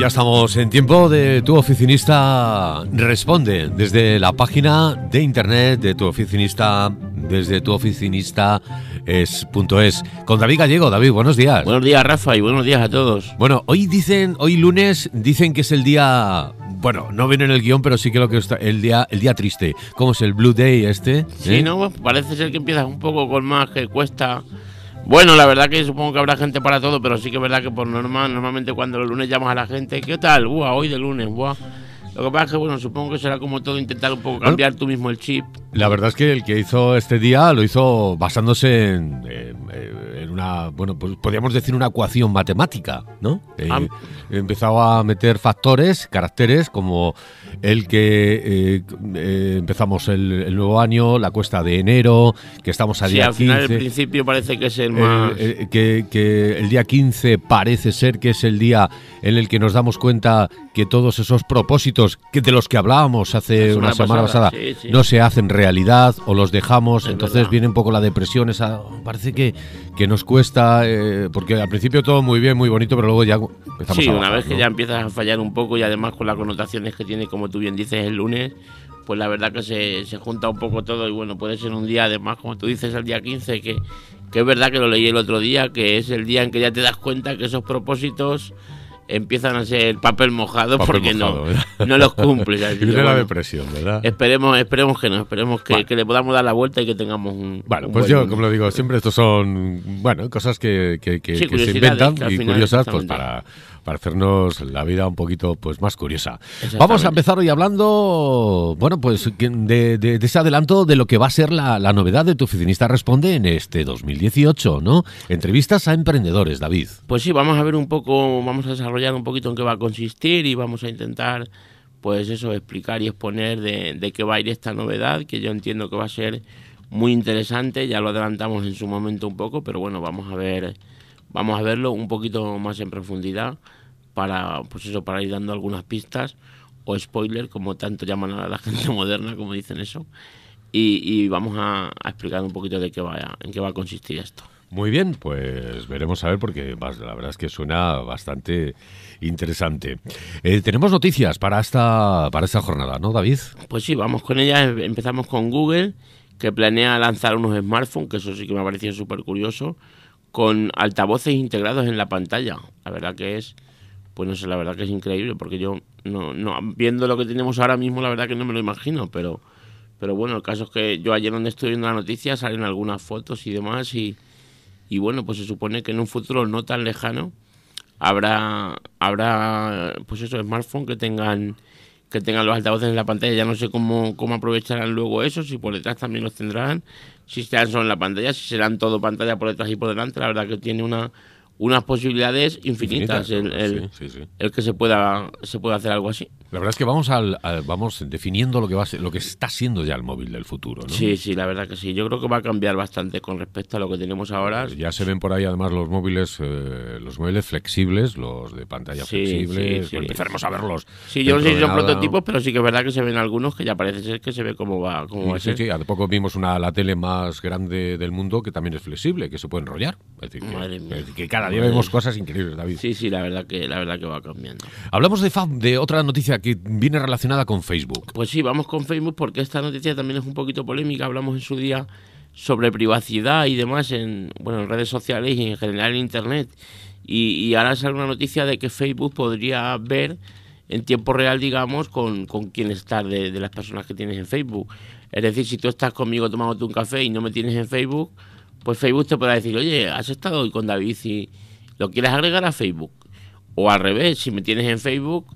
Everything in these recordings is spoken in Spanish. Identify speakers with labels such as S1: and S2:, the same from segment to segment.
S1: ya estamos en tiempo de tu oficinista responde desde la página de internet de tu oficinista desde tu oficinista es, con David Gallego. David, buenos días.
S2: Buenos días, Rafa, y buenos días a todos.
S1: Bueno, hoy dicen, hoy lunes dicen que es el día bueno, no viene en el guion, pero sí que lo que está el día el día triste. ¿Cómo es el Blue Day este?
S2: Sí,
S1: ¿Eh?
S2: no, parece ser que empieza un poco con más que cuesta bueno, la verdad que supongo que habrá gente para todo, pero sí que es verdad que por normal, normalmente cuando los lunes llamas a la gente, ¿qué tal? Buah, hoy de lunes, buah. Lo que pasa es que, bueno, supongo que será como todo intentar un poco cambiar tú mismo el chip.
S1: La verdad es que el que hizo este día lo hizo basándose en, una, bueno, pues podríamos decir una ecuación matemática, ¿no? Eh, ah. empezaba a meter factores, caracteres, como el que eh, eh, empezamos el, nuevo año, la cuesta de enero, que estamos a
S2: sí,
S1: día
S2: al final, el principio parece que es el más...
S1: que, que el día 15 parece ser que es el día en el que nos damos cuenta que todos esos propósitos que de los que hablábamos hace una semana pasada, no se hacen realidad o los dejamos, entonces viene un poco la depresión, esa parece que, que nos cuesta, eh, porque al principio todo muy bien, muy bonito, pero luego ya
S2: empezamos Sí, una vez que ya empiezas a fallar un poco y además con las connotaciones que tiene, como tú bien dices, el lunes, pues la verdad que se, se junta un poco todo y bueno, puede ser un día además, como tú dices, el día 15, que, que es verdad que lo leí el otro día, que es el día en que ya te das cuenta que esos propósitos empiezan a ser papel mojado porque no, no los cumples.
S1: la depresión, ¿verdad?
S2: Esperemos, esperemos que no, esperemos que, le podamos dar la vuelta y que tengamos un.
S1: Bueno, pues yo, como lo digo, siempre estos son bueno cosas que, que, que se inventan y curiosas pues para para hacernos la vida un poquito pues más curiosa. Vamos a empezar hoy hablando, bueno, pues de, ese adelanto de lo que va a ser la, novedad de tu oficinista responde en este 2018, ¿no? Entrevistas a emprendedores, David.
S2: Pues sí, vamos a ver un poco, vamos a desarrollar un poquito en qué va a consistir y vamos a intentar pues eso, explicar y exponer de, de qué va a ir esta novedad, que yo entiendo que va a ser muy interesante, ya lo adelantamos en su momento un poco, pero bueno, vamos a ver vamos a verlo un poquito más en profundidad para pues eso para ir dando algunas pistas o spoiler como tanto llaman a la gente moderna como dicen eso y, vamos a, explicar un poquito de qué va en qué va a consistir esto
S1: muy bien, pues veremos a ver porque la verdad es que suena bastante interesante. Eh, tenemos noticias para esta para esta jornada, ¿no, David?
S2: Pues sí, vamos con ella. Empezamos con Google, que planea lanzar unos smartphones, que eso sí que me ha parecido súper curioso con altavoces integrados en la pantalla. La verdad que es, pues no sé, la verdad que es increíble, porque yo, no, no, viendo lo que tenemos ahora mismo, la verdad que no me lo imagino, pero, pero bueno, el caso es que yo ayer donde estoy viendo la noticia salen algunas fotos y demás, y, y bueno, pues se supone que en un futuro no tan lejano habrá, habrá pues eso, smartphones que tengan que tengan los altavoces en la pantalla. Ya no sé cómo, cómo aprovecharán luego eso, si por detrás también los tendrán, si serán solo en la pantalla, si serán todo pantalla por detrás y por delante. La verdad que tiene una, unas posibilidades infinitas, el, el, que se pueda, se pueda hacer algo así.
S1: La verdad es que vamos al, vamos definiendo lo que va a lo que está siendo ya el móvil del futuro, ¿no?
S2: Sí, sí, la verdad que sí. Yo creo que va a cambiar bastante con respecto a lo que tenemos ahora.
S1: Ya se ven por ahí además los móviles, eh, los móviles flexibles, los de pantalla flexible. empezaremos a verlos.
S2: Sí, yo no sé si son prototipos, pero sí que es verdad que se ven algunos que ya parece ser que se ve cómo va, cómo va a ser.
S1: Sí, hace poco vimos una la tele más grande del mundo que también es flexible, que se puede enrollar. Es decir, que, cada día vemos cosas increíbles, David.
S2: Sí, sí, la verdad que la verdad que va cambiando.
S1: Hablamos de, de otra noticia que viene relacionada con Facebook.
S2: Pues sí, vamos con Facebook porque esta noticia también es un poquito polémica. Hablamos en su día sobre privacidad y demás en, bueno, en redes sociales y en general en Internet. Y, ahora sale una noticia de que Facebook podría ver en tiempo real, digamos, con, con quién estás de, las personas que tienes en Facebook. Es decir, si tú estás conmigo tomándote un café y no me tienes en Facebook, pues Facebook te podrá decir, oye, has estado hoy con David y lo quieres agregar a Facebook. O al revés, si me tienes en Facebook,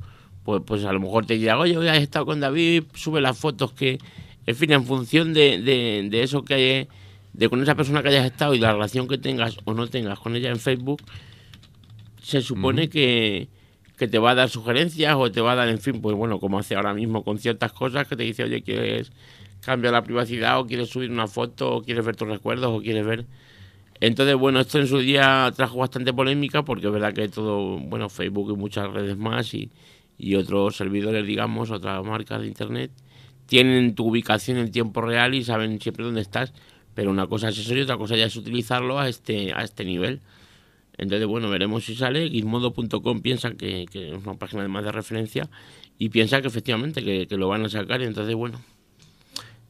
S2: pues, pues a lo mejor te dirá, oye, hoy has estado con David, sube las fotos que, en fin, en función de, de, eso que hay, de con esa persona que hayas estado y la relación que tengas o no tengas con ella en Facebook, se supone que, que te va a dar sugerencias o te va a dar, en fin, pues bueno, como hace ahora mismo con ciertas cosas que te dice, oye, quieres cambiar la privacidad o quieres subir una foto o quieres ver tus recuerdos o quieres ver... Entonces, bueno, esto en su día trajo bastante polémica porque es verdad que todo, bueno, Facebook y muchas redes más y, y otros servidores, digamos, otras marcas de Internet, tienen tu ubicación en tiempo real y saben siempre dónde estás, pero una cosa es eso y otra cosa ya es utilizarlo a este, a este nivel. Entonces, bueno, veremos si sale. Gizmodo.com piensa que, que, es una página de más de referencia y piensa que efectivamente que, que lo van a sacar. Y entonces, bueno,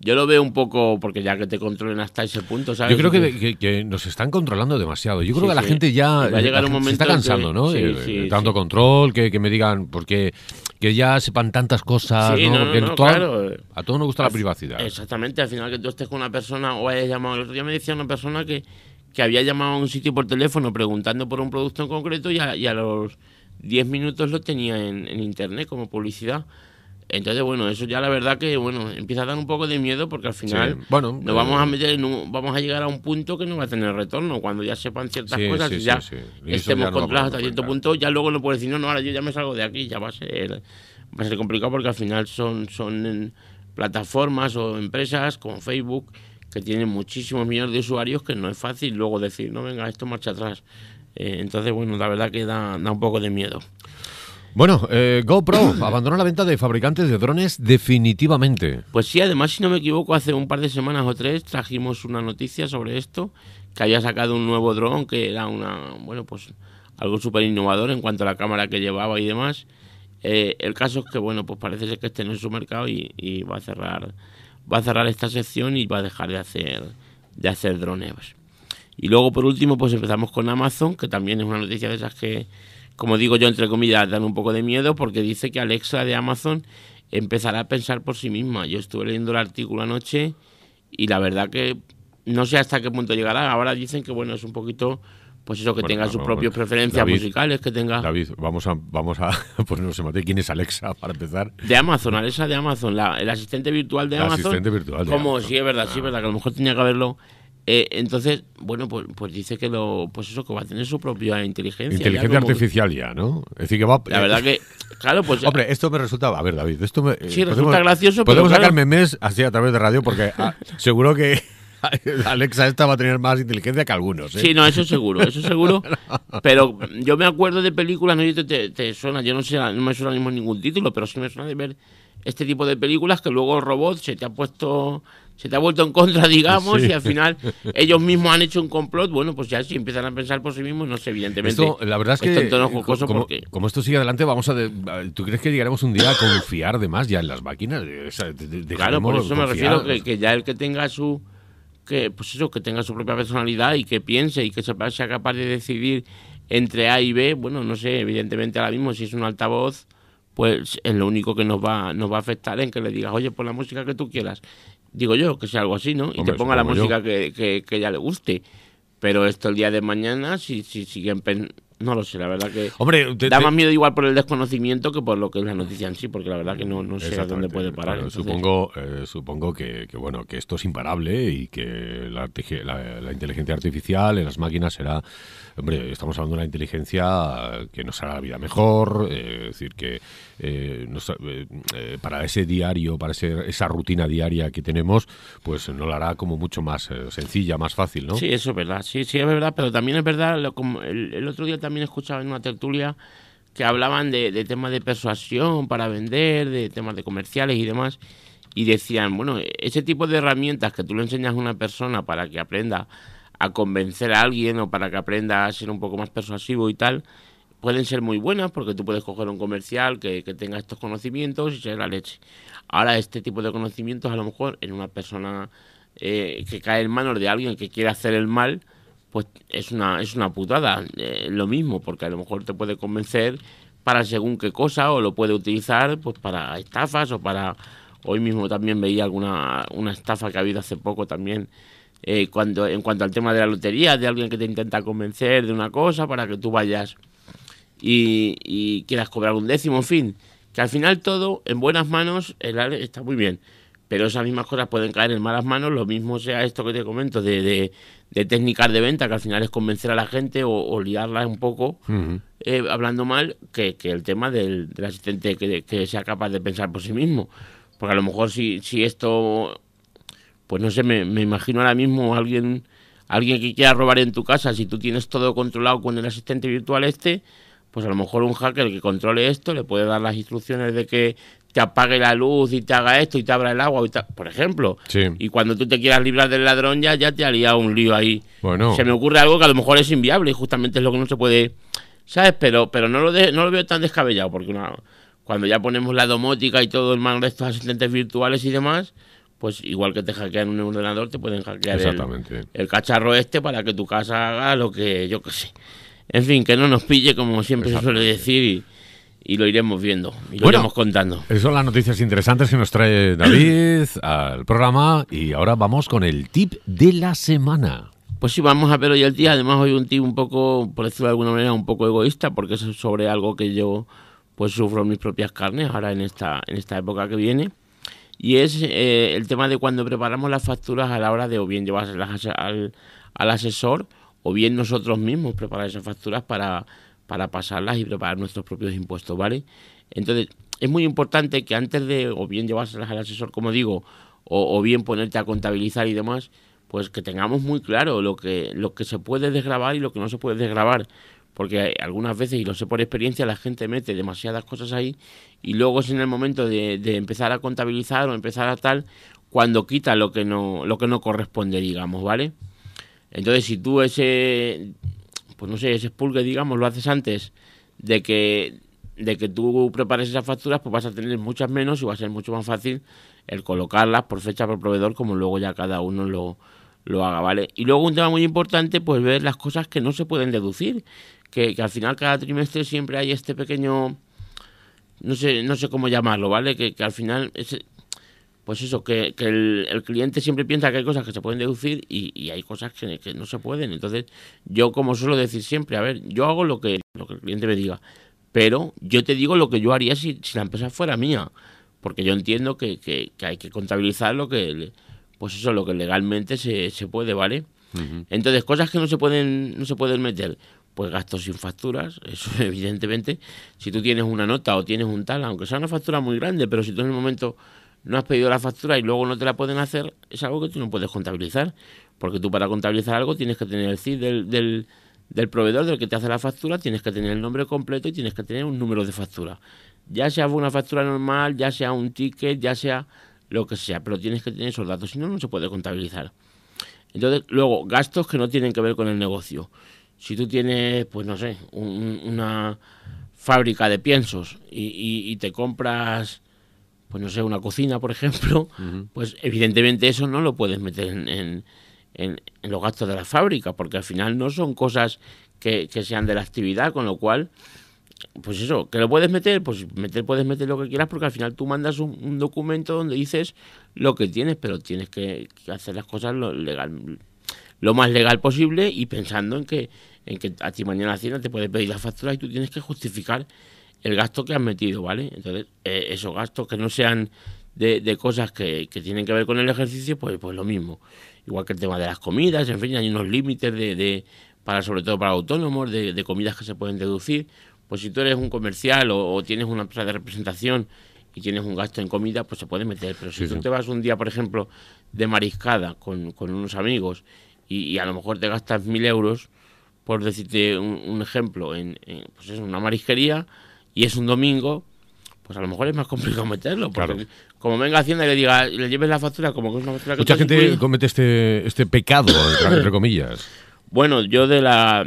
S2: yo lo veo un poco, porque ya que te controlen hasta ese punto, ¿sabes?
S1: Yo creo que, nos están controlando demasiado. Yo creo que la gente ya
S2: Va a llegar un momento
S1: se está cansando, ¿no? Eh, tanto control, que, me digan, porque que ya sepan tantas cosas, ¿no?
S2: claro.
S1: A todos nos gusta la privacidad.
S2: Exactamente, al final que tú estés con una persona o hayas llamado. El otro día me decía una persona que, que había llamado a un sitio por teléfono preguntando por un producto en concreto y a, y a los 10 minutos lo tenía en, en internet como publicidad. Entonces, bueno, eso ya la verdad que, bueno, empieza a dar un poco de miedo porque al final
S1: bueno,
S2: nos vamos a eh, meter vamos a llegar a un punto que no va a tener retorno. Cuando ya sepan ciertas cosas y ya estemos controlados hasta cierto punto, ya luego no puedes decir, no, no, ahora yo ya me salgo de aquí, ya va a ser, va a ser complicado porque al final son, son plataformas o empresas como Facebook que tienen muchísimos millones de usuarios que no es fácil luego decir, no, venga, esto marcha atrás. Eh, entonces, bueno, la verdad que da, da un poco de miedo.
S1: Bueno, eh, GoPro abandonó la venta de fabricantes de drones definitivamente.
S2: Pues sí, además, si no me equivoco, hace un par de semanas o tres trajimos una noticia sobre esto, que había sacado un nuevo dron que era una, bueno, pues algo súper innovador en cuanto a la cámara que llevaba y demás. Eh, el caso es que, bueno, pues parece ser que este no es su mercado y, va a cerrar va a cerrar esta sección y va a dejar de hacer de hacer drones. Y luego, por último, pues empezamos con Amazon, que también es una noticia de esas que como digo yo, entre comillas, dan un poco de miedo porque dice que Alexa de Amazon empezará a pensar por sí misma. Yo estuve leyendo el artículo anoche y la verdad que no sé hasta qué punto llegará. Ahora dicen que bueno, es un poquito pues eso, que tenga sus propias preferencias musicales, que tenga...
S1: David, vamos a, vamos a ponernos en materia. ¿Quién es Alexa, para empezar?
S2: De Amazon, Alexa de Amazon, la, el asistente virtual de Amazon.
S1: asistente virtual
S2: Como, sí, es verdad, sí, es verdad, que a lo mejor tenía que haberlo eh, entonces, bueno, pues, pues dice que lo, pues eso, que va a tener su propia inteligencia.
S1: Inteligencia artificial ya, ¿no? Es decir, que va.
S2: La verdad que, claro, pues.
S1: Hombre, esto me resulta, a ver, David, esto me.
S2: Sí, resulta gracioso.
S1: Podemos pero sacar memes así a través de radio porque ah, seguro que Alexa esta va a tener más inteligencia que algunos. ¿eh?
S2: Sí, no, eso seguro, eso seguro. Pero yo me acuerdo de películas, no te, te, suena, yo no sé, no me suena mismo ningún título, pero sí me suena de ver este tipo de películas que luego el robot se te ha puesto se te ha vuelto en contra, digamos, y al final ellos mismos han hecho un complot, bueno, pues ya si empiezan a pensar por sí mismos, no sé, evidentemente.
S1: Esto, la verdad es que, como, como, esto sigue adelante, vamos a... ¿Tú crees que llegaremos un día a confiar de más ya en las máquinas?
S2: claro, por eso me refiero que, que, ya el que tenga su... que pues eso, que tenga su propia personalidad y que piense y que sea capaz de decidir entre A y B, bueno, no sé, evidentemente ahora mismo si es un altavoz pues es lo único que nos va, nos va a afectar en que le digas, oye, pon la música que tú quieras. Digo yo, que sea algo así, ¿no? Y te ponga la música que, que, que, ella le guste. Pero esto el día de mañana, si, si siguen no lo sé, la verdad que
S1: Hombre,
S2: da más miedo igual por el desconocimiento que por lo que es la noticia en sí, porque la verdad que no, no sé a dónde puede parar.
S1: Supongo, eh, supongo que, bueno que esto es imparable y que la, la, inteligencia artificial en las máquinas será, hombre, estamos hablando de una inteligencia que nos hará la vida mejor, eh, es decir que eh, para ese diario, para esa rutina diaria que tenemos, pues nos la hará como mucho más sencilla, más fácil, ¿no?
S2: Sí, eso es verdad, sí, sí es verdad, pero también es verdad, el, otro día también escuchaba en una tertulia que hablaban de, temas de persuasión para vender, de temas de comerciales y demás, y decían, bueno, ese tipo de herramientas que tú le enseñas a una persona para que aprenda a convencer a alguien o para que aprenda a ser un poco más persuasivo y tal, pueden ser muy buenas porque tú puedes coger un comercial que, tenga estos conocimientos y ser la leche. Ahora, este tipo de conocimientos a lo mejor en una persona eh, que cae en manos de alguien que quiere hacer el mal, pues es una, es una putada. Eh, lo mismo, porque a lo mejor te puede convencer para según qué cosa, o lo puede utilizar pues para estafas o para... Hoy mismo también veía alguna una estafa que ha habido hace poco también eh, cuando en cuanto al tema de la lotería, de alguien que te intenta convencer de una cosa para que tú vayas y, y quieras cobrar un décimo, en fin, que al final todo en buenas manos el está muy bien pero esas mismas cosas pueden caer en malas manos, lo mismo sea esto que te comento de, de, técnicas de venta, que al final es convencer a la gente o, liarla un poco, eh, hablando mal, que, el tema del, asistente que, sea capaz de pensar por sí mismo. Porque a lo mejor si, si esto, pues no sé, me, me imagino ahora mismo alguien, alguien que quiera robar en tu casa, si tú tienes todo controlado con el asistente virtual este, pues a lo mejor un hacker que controle esto le puede dar las instrucciones de que te apague la luz y te haga esto y te abra el agua, por ejemplo. Y cuando tú te quieras librar del ladrón ya, ya te haría un lío ahí. Bueno. Se me ocurre algo que a lo mejor es inviable y justamente es lo que no se puede, ¿sabes? Pero, pero no, lo no lo veo tan descabellado porque cuando ya ponemos la domótica y todo en manos de estos asistentes virtuales y demás, pues igual que te hackean un ordenador, te pueden hackear el, el, cacharro este para que tu casa haga lo que yo qué sé. En fin, que no nos pille, como siempre se suele decir, y, lo iremos viendo, y lo iremos contando.
S1: Esas son las noticias interesantes que nos trae David al programa, y ahora vamos con el tip de la semana.
S2: Pues sí, vamos a ver hoy el día. Además, hoy un tip un poco, por decirlo de alguna manera, un poco egoísta, porque es sobre algo que yo pues sufro en mis propias carnes ahora en esta, en esta época que viene. Y es eh, el tema de cuando preparamos las facturas a la hora de o bien llevárselas al, al asesor o bien nosotros mismos preparar esas facturas para, para pasarlas y preparar nuestros propios impuestos, ¿vale? Entonces, es muy importante que antes de, o bien llevárselas al asesor, como digo, o, bien ponerte a contabilizar y demás, pues que tengamos muy claro lo que, lo que se puede desgrabar y lo que no se puede desgrabar. Porque algunas veces, y lo sé por experiencia, la gente mete demasiadas cosas ahí y luego es en el momento de, empezar a contabilizar o empezar a tal, cuando quita lo que no, lo que no corresponde, digamos, ¿vale? Entonces, si tú ese, pues no sé, ese expulgue, digamos, lo haces antes de que, de que tú prepares esas facturas, pues vas a tener muchas menos y va a ser mucho más fácil el colocarlas por fecha por proveedor, como luego ya cada uno lo, lo haga, ¿vale? Y luego un tema muy importante, pues ver las cosas que no se pueden deducir, que al final cada trimestre siempre hay este pequeño, no sé, no sé cómo llamarlo, ¿vale? Que, que al final pues eso, que, el, cliente siempre piensa que hay cosas que se pueden deducir y, hay cosas que, no se pueden. Entonces, yo como suelo decir siempre, a ver, yo hago lo que, lo que el cliente me diga, pero yo te digo lo que yo haría si, la empresa fuera mía, porque yo entiendo que, hay que contabilizar lo que, pues eso, lo que legalmente se, se puede, ¿vale? Entonces, cosas que no se pueden, no se pueden meter, pues gastos sin facturas, eso evidentemente, si tú tienes una nota o tienes un tal, aunque sea una factura muy grande, pero si tú en el momento no has pedido la factura y luego no te la pueden hacer, es algo que tú no puedes contabilizar. Porque tú para contabilizar algo tienes que tener el CID del, del, proveedor del que te hace la factura, tienes que tener el nombre completo y tienes que tener un número de factura. Ya sea una factura normal, ya sea un ticket, ya sea lo que sea, pero tienes que tener esos datos, si no, no se puede contabilizar. Entonces, luego, gastos que no tienen que ver con el negocio. Si tú tienes, pues no sé, una fábrica de piensos y te compras pues no sé, una cocina, por ejemplo, pues evidentemente eso no lo puedes meter en, en, los gastos de la fábrica, porque al final no son cosas que, sean de la actividad, con lo cual, pues eso, que lo puedes meter, pues meter, puedes meter lo que quieras, porque al final tú mandas un, documento donde dices lo que tienes, pero tienes que, hacer las cosas legal, lo más legal posible y pensando en que, en que a ti mañana Hacienda te puede pedir la factura y tú tienes que justificar el gasto que has metido, ¿vale? Entonces, eh, esos gastos que no sean de, cosas que, tienen que ver con el ejercicio, pues, pues lo mismo. Igual que el tema de las comidas, en fin, hay unos límites de, para sobre todo para autónomos, de, comidas que se pueden deducir. Pues si tú eres un comercial o, tienes una empresa de representación y tienes un gasto en comida, pues se puede meter. Pero si tú te vas un día, por ejemplo, de mariscada con, unos amigos y, a lo mejor te gastas mil euros, por decirte un, ejemplo, en, pues es una marisquería, y es un domingo, pues a lo mejor es más complicado meterlo. Porque como venga Hacienda y le diga, le lleves la factura como que es una factura que
S1: Mucha gente comete este, este pecado, entre comillas.
S2: Bueno, yo de la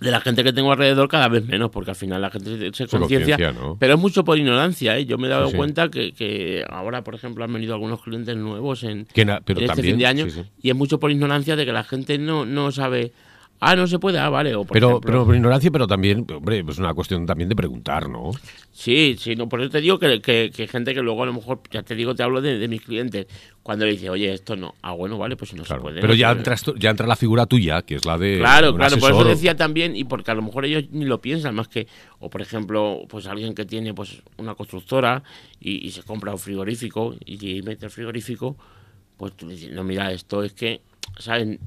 S2: de la gente que tengo alrededor cada vez menos, porque al final la gente se, conciencia, pero es mucho por ignorancia. ¿eh? Yo me he dado cuenta que, que, ahora, por ejemplo, han venido algunos clientes nuevos en, este fin de año y es mucho por ignorancia de que la gente no, no sabe Ah, no se puede, ah, vale.
S1: pero, pero por ignorancia, pero también, hombre, es una cuestión también de preguntar, ¿no?
S2: Sí, sí, no, por eso te digo que, que, gente que luego a lo mejor, ya te digo, te hablo de, mis clientes, cuando le dice, oye, esto no, ah, bueno, vale, pues no se puede.
S1: Pero ya, ya entra la figura tuya, que es la de.
S2: Claro, claro, por eso decía también, y porque a lo mejor ellos ni lo piensan, más que, o por ejemplo, pues alguien que tiene pues una constructora y, y se compra un frigorífico y, mete el frigorífico, pues tú le dices, no, mira, esto es que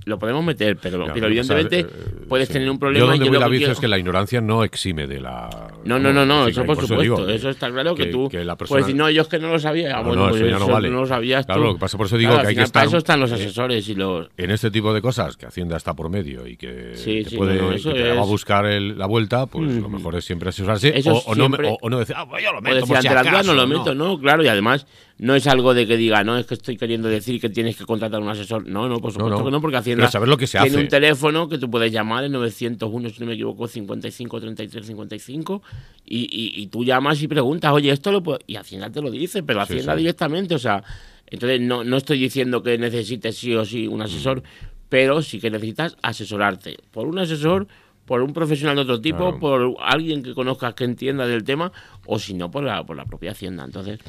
S2: Lo podemos meter, pero, evidentemente eh, puedes tener un problema.
S1: Yo donde voy la bici es que la ignorancia no exime de la...
S2: No, no, no, no, eso por supuesto. eso está claro que, tú que la persona... puedes decir, no, yo es que no lo sabía.
S1: No, bueno, pues eso, no, vale.
S2: no lo sabías
S1: Claro, lo que pasa, por eso digo que hay que estar...
S2: Para eso están los asesores y los...
S1: En este tipo de cosas, que Hacienda está por medio y que te, puede, va a buscar la vuelta, pues lo mejor es siempre asesorarse o, no, decir, ah, pues yo lo meto por si acaso,
S2: no lo meto, ¿no? Claro, y además no es algo de que diga, no, es que estoy queriendo decir que tienes que contratar un asesor. No, no, por supuesto que no, porque Hacienda
S1: saber lo que se
S2: tiene un teléfono que tú puedes llamar, el 901, si no me equivoco, 55 33 55, y, y, y tú llamas y preguntas, oye, esto lo puedo... Y Hacienda te lo dice, pero Hacienda directamente, o sea, entonces no, no estoy diciendo que necesites sí o sí un asesor, mm. pero sí que necesitas asesorarte. Por un asesor por un profesional de otro tipo, por alguien que conozcas que entienda del tema, o si no, por la, por la propia Hacienda. Entonces,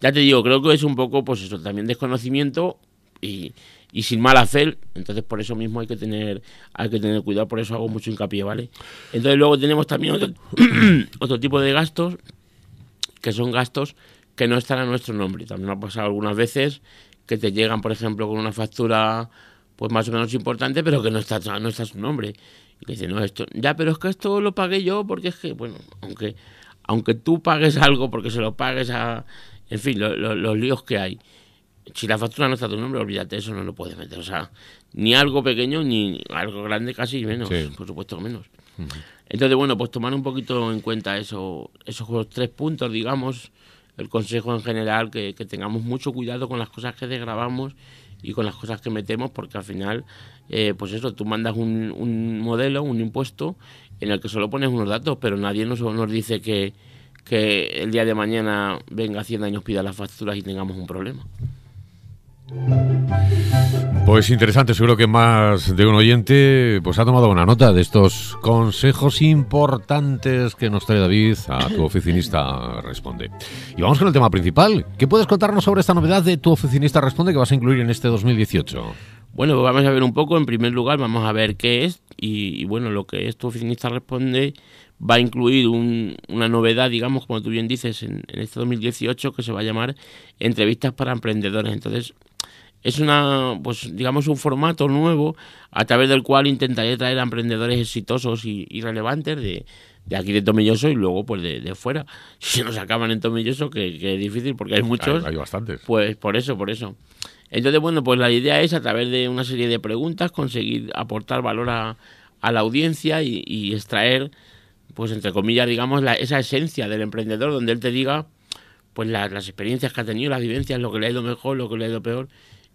S2: ya te digo, creo que es un poco, pues eso, también desconocimiento y, y sin mala fe. Entonces, por eso mismo hay que tener, hay que tener cuidado, por eso hago mucho hincapié, ¿vale? Entonces, luego tenemos también otro, otro tipo de gastos, que son gastos que no están a nuestro nombre. También ha pasado algunas veces que te llegan, por ejemplo, con una factura pues más o menos importante, pero que no está, no está su nombre. Y dice, no, esto, ya, pero es que esto lo pagué yo porque es que, bueno, aunque, aunque tú pagues algo porque se lo pagues a, en fin, los líos que hay. Si la factura no está a tu nombre, olvídate, eso no lo puedes meter. O sea, ni algo pequeño ni algo grande, casi menos, por supuesto menos. Entonces, bueno, pues tomar un poquito en cuenta eso, esos tres puntos, digamos, el consejo en general, que, que tengamos mucho cuidado con las cosas que desgrabamos y con las cosas que metemos, porque al final eh, pues eso, tú mandas un, un, modelo, un impuesto, en el que solo pones unos datos, pero nadie nos, nos dice que, que el día de mañana venga Hacienda y nos pida las facturas y tengamos un problema.
S1: Pues interesante, seguro que más de un oyente pues ha tomado una nota de estos consejos importantes que nos trae David a tu oficinista responde. Y vamos con el tema principal. ¿Qué puedes contarnos sobre esta novedad de tu oficinista responde que vas a incluir en este 2018?
S2: Bueno, pues vamos a ver un poco. En primer lugar, vamos a ver qué es. Y, bueno, lo que es tu oficinista responde va a incluir una novedad, digamos, como tú bien dices, en, en este 2018 que se va a llamar entrevistas para emprendedores. Entonces, es una, pues digamos, un formato nuevo a través del cual intentaré traer a emprendedores exitosos y, relevantes de, de, aquí de Tomilloso y luego pues de, fuera. Si nos acaban en Tomilloso, que, que, es difícil porque hay muchos.
S1: Hay, bastantes.
S2: Pues por eso, por eso. Entonces, bueno, pues la idea es a través de una serie de preguntas conseguir aportar valor a, la audiencia y, extraer, pues entre comillas, digamos, la, esa esencia del emprendedor donde él te diga pues las experiencias que ha tenido, las vivencias, lo que le ha ido mejor, lo que le ha ido peor.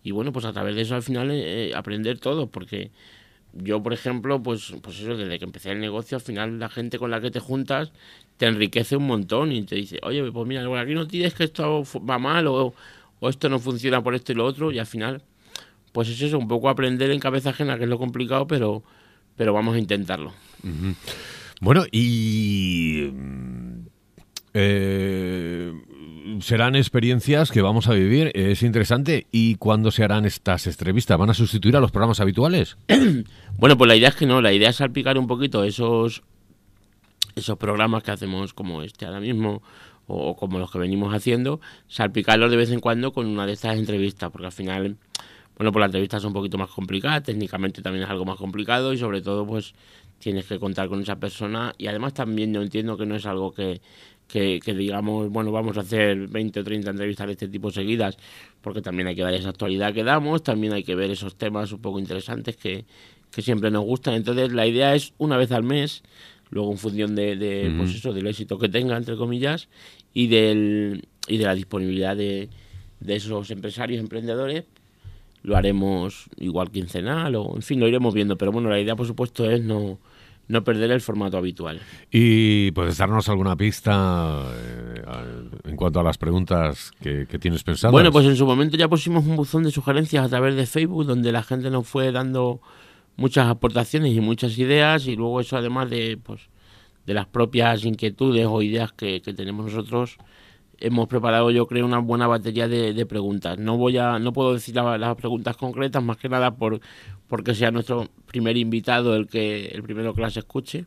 S2: Y bueno, pues a través de eso al final eh, aprender todo, porque yo, por ejemplo, pues, pues eso, desde que empecé el negocio, al final la gente con la que te juntas te enriquece un montón y te dice, oye, pues mira, aquí no tienes que esto va mal o, esto no funciona por esto y lo otro, y al final, pues es eso, un poco aprender en cabeza ajena, que es lo complicado, pero, pero vamos a intentarlo.
S1: Bueno, y... Mm, eh, serán experiencias que vamos a vivir, es interesante. ¿Y cuándo se harán estas entrevistas? ¿Van a sustituir a los programas habituales?
S2: bueno, pues la idea es que no, la idea es salpicar un poquito esos, esos programas que hacemos como este ahora mismo o como los que venimos haciendo, salpicarlos de vez en cuando con una de estas entrevistas, porque al final, bueno, pues las entrevistas son un poquito más complicadas, técnicamente también es algo más complicado y sobre todo pues tienes que contar con esa persona y además también yo entiendo que no es algo que, que, digamos, bueno, vamos a hacer 20 o 30 entrevistas de este tipo seguidas, porque también hay que dar esa actualidad que damos, también hay que ver esos temas un poco interesantes que, siempre nos gustan. Entonces, la idea es una vez al mes, luego en función de, pues eso, del éxito que tenga, entre comillas, y, del, y de la disponibilidad de, de esos empresarios, emprendedores, lo haremos igual quincenal o, en fin, lo iremos viendo. Pero bueno, la idea, por supuesto, es no no perder el formato habitual.
S1: ¿Y puedes darnos alguna pista eh, en cuanto a las preguntas que, tienes pensadas?
S2: Bueno, pues en su momento ya pusimos un buzón de sugerencias a través de Facebook donde la gente nos fue dando muchas aportaciones y muchas ideas y luego eso además de pues de las propias inquietudes o ideas que, tenemos nosotros hemos preparado yo creo una buena batería de, preguntas no voy a no puedo decir las preguntas concretas más que nada por porque sea nuestro primer invitado el que el primero que las escuche.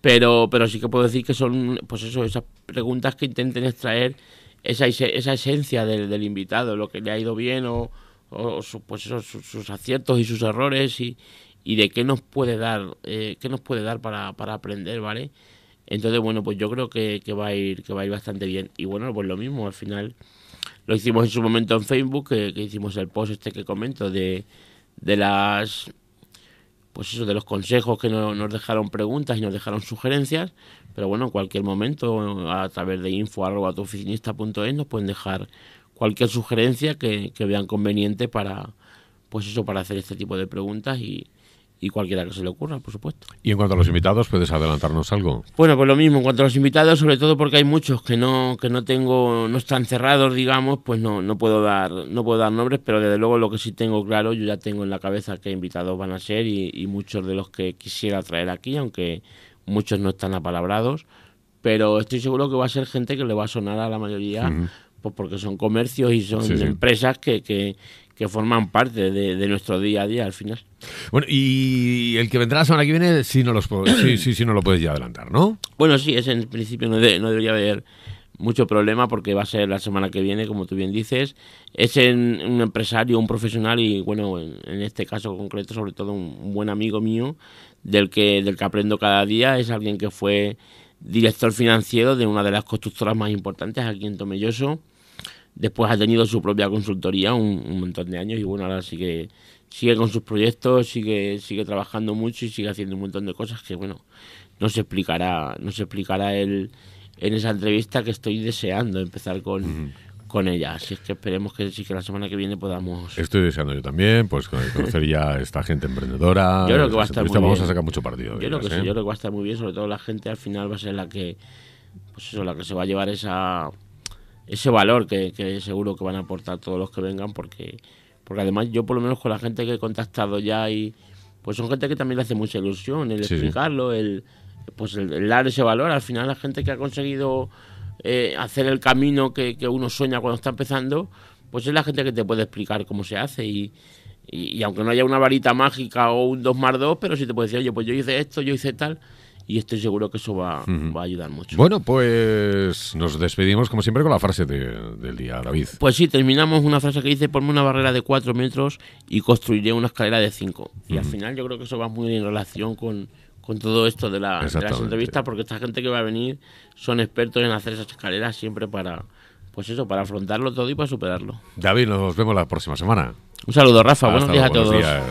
S2: Pero, pero sí que puedo decir que son pues eso, esas preguntas que intenten extraer esa, esa esencia del, invitado, lo que le ha ido bien o, o pues sus, aciertos y sus errores y, de qué nos puede dar, eh, qué nos puede dar para, aprender, ¿vale? Entonces, bueno, pues yo creo que, que, va a ir, que va a ir bastante bien. Y bueno, pues lo mismo, al final lo hicimos en su momento en Facebook, que, hicimos el post este que comento de, de las pues eso, de los consejos que nos dejaron preguntas y nos dejaron sugerencias, pero bueno, en cualquier momento a través de info arroba nos pueden dejar cualquier sugerencia que, que vean conveniente para pues eso para hacer este tipo de preguntas y, y cualquiera que se le ocurra, por supuesto.
S1: Y en cuanto a los invitados, ¿puedes adelantarnos algo?
S2: Bueno, pues lo mismo, en cuanto a los invitados, sobre todo porque hay muchos que no que no tengo no están cerrados, digamos, pues no no puedo dar no puedo dar nombres, pero desde luego lo que sí tengo claro, yo ya tengo en la cabeza qué invitados van a ser y, muchos de los que quisiera traer aquí, aunque muchos no están apalabrados, pero estoy seguro que va a ser gente que le va a sonar a la mayoría, pues porque son comercios y son empresas que, que, que forman parte de, nuestro día a día al final.
S1: Bueno, y el que vendrá la semana que viene, sí no, los sí, sí, sí no lo puedes ya adelantar, ¿no?
S2: Bueno, sí, es en principio no, no debería haber mucho problema porque va a ser la semana que viene, como tú bien dices. Es en, un empresario, un profesional y, bueno, en, este caso concreto, sobre todo un, buen amigo mío del que, del que aprendo cada día. Es alguien que fue director financiero de una de las constructoras más importantes aquí en Tomelloso. Después ha tenido su propia consultoría un, montón de años y bueno, ahora sigue, sigue con sus proyectos, sigue, sigue trabajando mucho y sigue haciendo un montón de cosas que bueno, no se explicará, no se explicará él en esa entrevista que estoy deseando empezar con, con ella. Así es que esperemos que sí que la semana que viene podamos.
S1: Estoy deseando yo también, pues conocer ya a esta gente emprendedora.
S2: Yo creo que va a estar muy
S1: Vamos a sacar mucho partido.
S2: Yo creo que sí, ¿eh? yo creo que va a estar muy bien, sobre todo la gente al final va a ser la que, pues eso, la que se va a llevar esa ese valor que, seguro que van a aportar todos los que vengan porque porque además yo por lo menos con la gente que he contactado ya y pues son gente que también le hace mucha ilusión el explicarlo el pues el, dar ese valor al final la gente que ha conseguido eh, hacer el camino que, uno sueña cuando está empezando pues es la gente que te puede explicar cómo se hace y, y, aunque no haya una varita mágica o un 2 más 2 pero si te puede decir oye pues yo hice esto yo hice tal y estoy seguro que eso va, va, a ayudar mucho.
S1: Bueno, pues nos despedimos como siempre con la frase del día, David.
S2: Pues sí, terminamos una frase que dice, ponme una barrera de 4 metros y construiré una escalera de 5. Y al final yo creo que eso va muy en relación con, con todo esto de, la, de, las entrevistas, porque esta gente que va a venir son expertos en hacer esas escaleras siempre para, pues eso, para afrontarlo todo y para superarlo.
S1: David, nos vemos la próxima semana.
S2: Un saludo, Rafa. Buenos días a todos. Días.